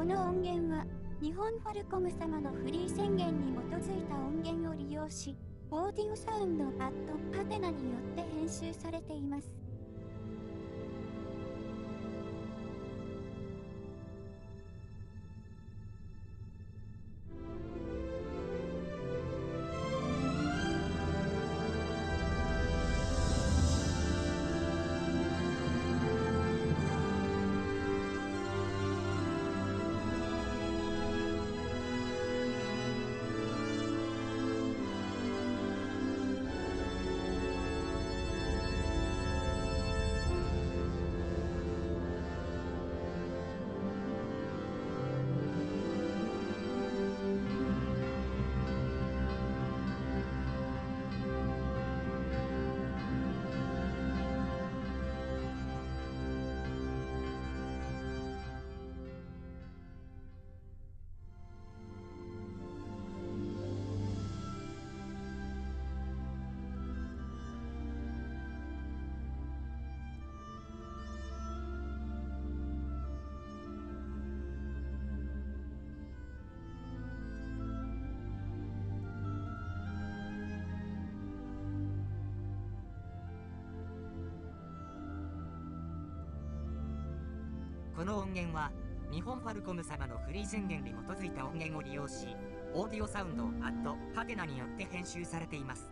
この音源は、日本ファルコム様のフリー宣言に基づいた音源を利用し、オーディオサウンドアッドパテナによって編集されています。この音源は日本ファルコム様のフリー宣言に基づいた音源を利用しオーディオサウンドアットハテナによって編集されています。